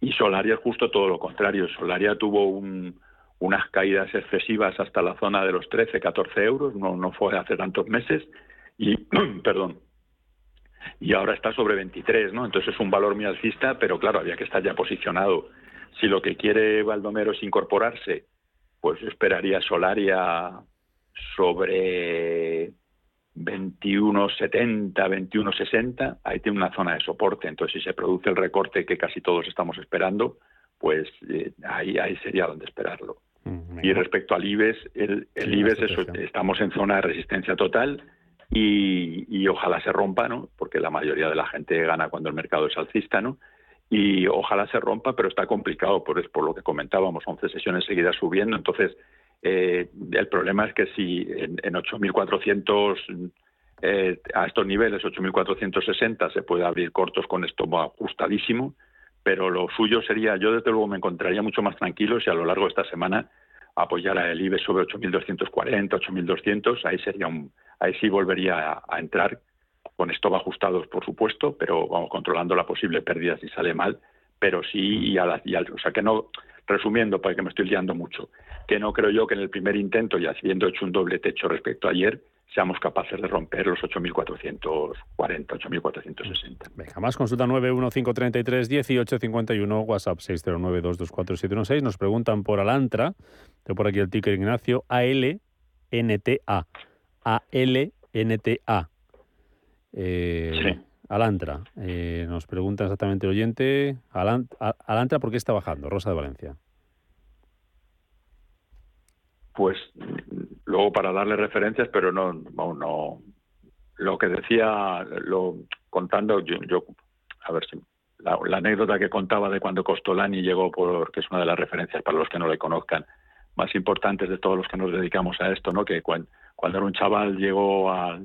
S12: Y Solaria es justo todo lo contrario. Solaria tuvo unas caídas excesivas hasta la zona de los 13, 14 euros, no, no fue hace tantos meses, y, perdón, y ahora está sobre 23, ¿no? Entonces es un valor muy alcista, pero claro, había que estar ya posicionado si lo que quiere Baldomero es incorporarse, pues esperaría Solaria sobre 21.70, 21.60, ahí tiene una zona de soporte, entonces si se produce el recorte que casi todos estamos esperando, pues eh, ahí, ahí sería donde esperarlo. Mm, y respecto al IBEX, el, el IBEX estamos en zona de resistencia total y, y, ojalá se rompa, ¿no? porque la mayoría de la gente gana cuando el mercado es alcista, ¿no? y ojalá se rompa, pero está complicado por, por lo que comentábamos, 11 sesiones seguidas subiendo, entonces eh, el problema es que si en, en 8.400 eh, a estos niveles, 8.460, se puede abrir cortos con esto ajustadísimo, pero lo suyo sería, yo desde luego me encontraría mucho más tranquilo si a lo largo de esta semana apoyara el IBE sobre 8.240, 8.200, ahí sería un, ahí sí volvería a, entrar con esto ajustados, por supuesto, pero vamos controlando la posible pérdida si sale mal, pero sí y, a la, y o sea que no, resumiendo, porque me estoy liando mucho, que no creo yo que en el primer intento, ya habiendo hecho un doble techo respecto a ayer, seamos capaces de romper los 8.440, 8.460.
S1: Venga, más consulta 915331851, WhatsApp 609224716. Nos preguntan por Alantra, tengo por aquí el ticker Ignacio, ALNTA. ALNTA. Eh, sí. Alantra. Eh, nos pregunta exactamente el oyente. Alantra, ¿por qué está bajando? Rosa de Valencia.
S12: Pues luego para darle referencias, pero no, no, lo que decía, lo contando, yo, a ver si la, anécdota que contaba de cuando Costolani llegó, por, que es una de las referencias para los que no le conozcan, más importantes de todos los que nos dedicamos a esto, ¿no? Que cuando, cuando era un chaval llegó a,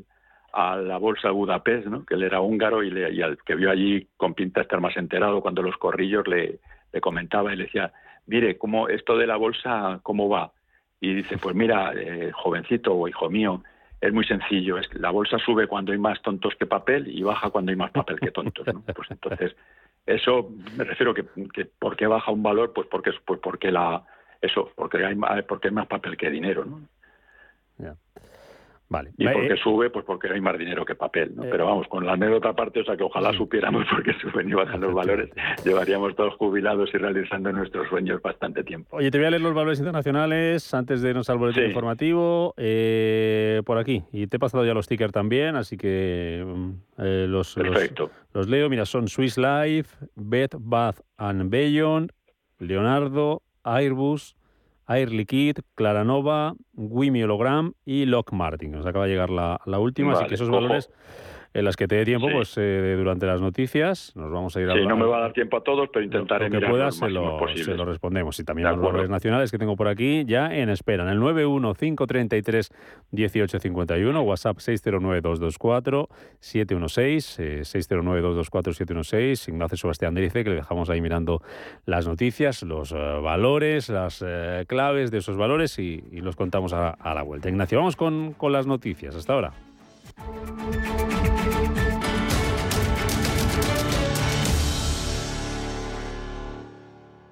S12: a la bolsa de Budapest, ¿no? Que él era húngaro y, le, y al que vio allí con pinta estar más enterado, cuando los corrillos le, le comentaba y le decía, mire, cómo esto de la bolsa, cómo va y dice, pues mira, eh, jovencito o hijo mío, es muy sencillo, es la bolsa sube cuando hay más tontos que papel y baja cuando hay más papel que tontos, ¿no? Pues entonces, eso me refiero que, que ¿por qué baja un valor? Pues porque pues porque la eso, porque hay porque hay más papel que dinero, ¿no?
S1: Vale.
S12: Y porque sube, pues porque hay más dinero que papel, ¿no? Pero vamos, con la anécdota aparte, o sea que ojalá supiéramos por qué suben y bajan los valores, llevaríamos todos jubilados y realizando nuestros sueños bastante tiempo.
S1: Oye, te voy a leer los valores internacionales antes de irnos al boletín informativo. Eh, por aquí, y te he pasado ya los stickers también, así que mm, eh, los, los, leo. Mira, son Swiss Life, Bed Bath and Beyond, Leonardo, Airbus, Air Liquide, Claranova, Wimi Hologram y Lock Martin. Nos acaba de llegar la, última, así que esos valores en las que te dé tiempo, pues eh, durante las noticias nos vamos a ir a
S12: Sí, no me va a dar tiempo a todos, pero intentaré
S1: lo que pueda se lo, se lo, respondemos. Y también los valores nacionales que tengo por aquí ya en espera. En el 915331851, WhatsApp 609224716, eh, 609224716. Ignacio Sebastián dice que le dejamos ahí mirando las noticias, los eh, valores, las eh, claves de esos valores y, los contamos a, a, la vuelta. Ignacio, vamos con, con las noticias. Hasta ahora.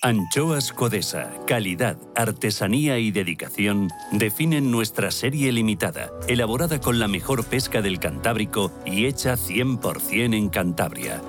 S6: Anchoas Codesa, calidad, artesanía y dedicación definen nuestra serie limitada, elaborada con la mejor pesca del Cantábrico y hecha 100% en Cantabria.